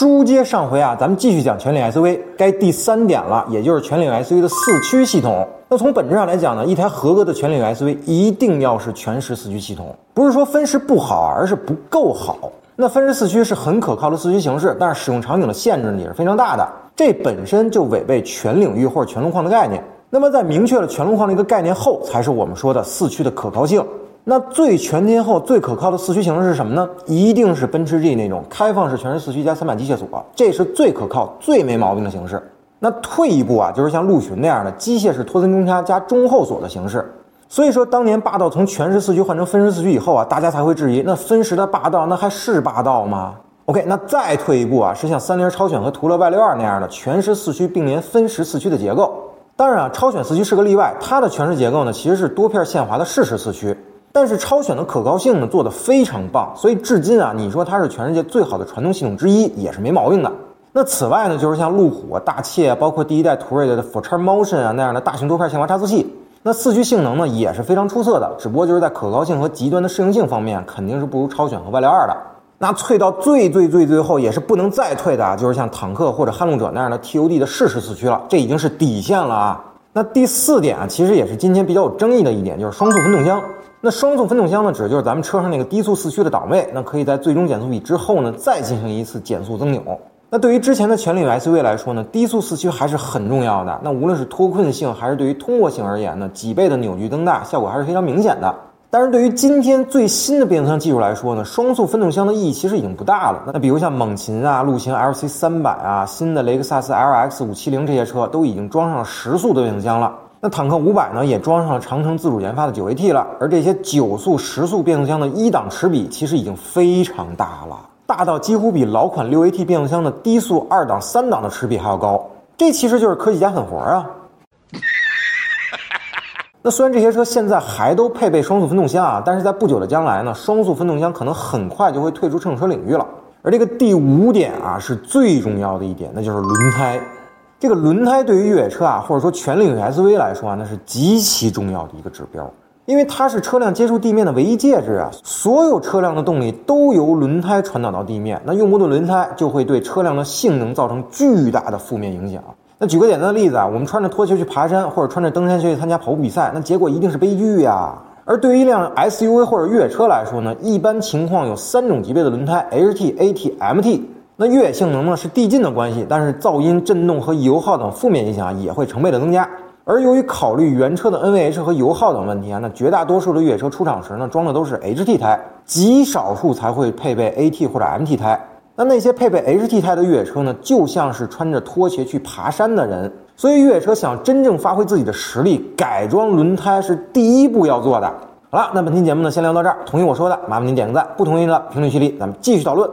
书接上回啊，咱们继续讲全领 SUV，该第三点了，也就是全领 SUV 的四驱系统。那从本质上来讲呢，一台合格的全领 SUV 一定要是全时四驱系统，不是说分时不好，而是不够好。那分时四驱是很可靠的四驱形式，但是使用场景的限制呢也是非常大的，这本身就违背全领域或者全路况的概念。那么在明确了全路况的一个概念后，才是我们说的四驱的可靠性。那最全天候、最可靠的四驱形式是什么呢？一定是奔驰 G 那种开放式全时四驱加三板机械锁，这是最可靠、最没毛病的形式。那退一步啊，就是像陆巡那样的机械式托森中差加中后锁的形式。所以说，当年霸道从全时四驱换成分时四驱以后啊，大家才会质疑，那分时的霸道那还是霸道吗？OK，那再退一步啊，是像三菱超选和途乐 Y 六二那样的全时四驱并联分时四驱的结构。当然啊，超选四驱是个例外，它的全时结构呢其实是多片限滑的适时四驱。但是超选的可靠性呢做得非常棒，所以至今啊，你说它是全世界最好的传动系统之一也是没毛病的。那此外呢，就是像路虎啊、大切啊，包括第一代途锐的 f o r t r Motion 啊那样的大型多片限滑差速器，那四驱性能呢也是非常出色的。只不过就是在可靠性和极端的适应性方面，肯定是不如超选和 Y 六二的。那退到最最最最后也是不能再退的啊，就是像坦克或者撼路者那样的 TOD 的适时四驱了，这已经是底线了啊。那第四点啊，其实也是今天比较有争议的一点，就是双速分动箱。那双速分动箱呢，指的就是咱们车上那个低速四驱的档位，那可以在最终减速比之后呢，再进行一次减速增扭。那对于之前的全铝 SUV 来说呢，低速四驱还是很重要的。那无论是脱困性还是对于通过性而言呢，几倍的扭矩增大效果还是非常明显的。但是对于今天最新的变速箱技术来说呢，双速分动箱的意义其实已经不大了。那比如像猛禽啊、陆行 LC 三百啊、新的雷克萨斯 LX 五七零这些车都已经装上了十速的变速箱了。那坦克五百呢，也装上了长城自主研发的九 AT 了，而这些九速、十速变速箱的一档齿比其实已经非常大了，大到几乎比老款六 AT 变速箱的低速二档、三档的齿比还要高。这其实就是科技加狠活啊！那虽然这些车现在还都配备双速分动箱啊，但是在不久的将来呢，双速分动箱可能很快就会退出乘用车领域了。而这个第五点啊，是最重要的一点，那就是轮胎。这个轮胎对于越野车啊，或者说全领域 SUV 来说啊，那是极其重要的一个指标，因为它是车辆接触地面的唯一介质啊。所有车辆的动力都由轮胎传导到地面，那用不动轮胎就会对车辆的性能造成巨大的负面影响。那举个简单的例子啊，我们穿着拖鞋去爬山，或者穿着登山鞋去参加跑步比赛，那结果一定是悲剧呀。而对于一辆 SUV 或者越野车来说呢，一般情况有三种级别的轮胎：HT、AT、MT。那越野性能呢是递进的关系，但是噪音、震动和油耗等负面影响也会成倍的增加。而由于考虑原车的 NVH 和油耗等问题啊，那绝大多数的越野车出厂时呢装的都是 HT 胎，极少数才会配备 AT 或者 MT 胎。那那些配备 HT 胎的越野车呢，就像是穿着拖鞋去爬山的人。所以越野车想真正发挥自己的实力，改装轮胎是第一步要做的。好了，那本期节目呢先聊到这儿。同意我说的，麻烦您点个赞；不同意的评论区里咱们继续讨论。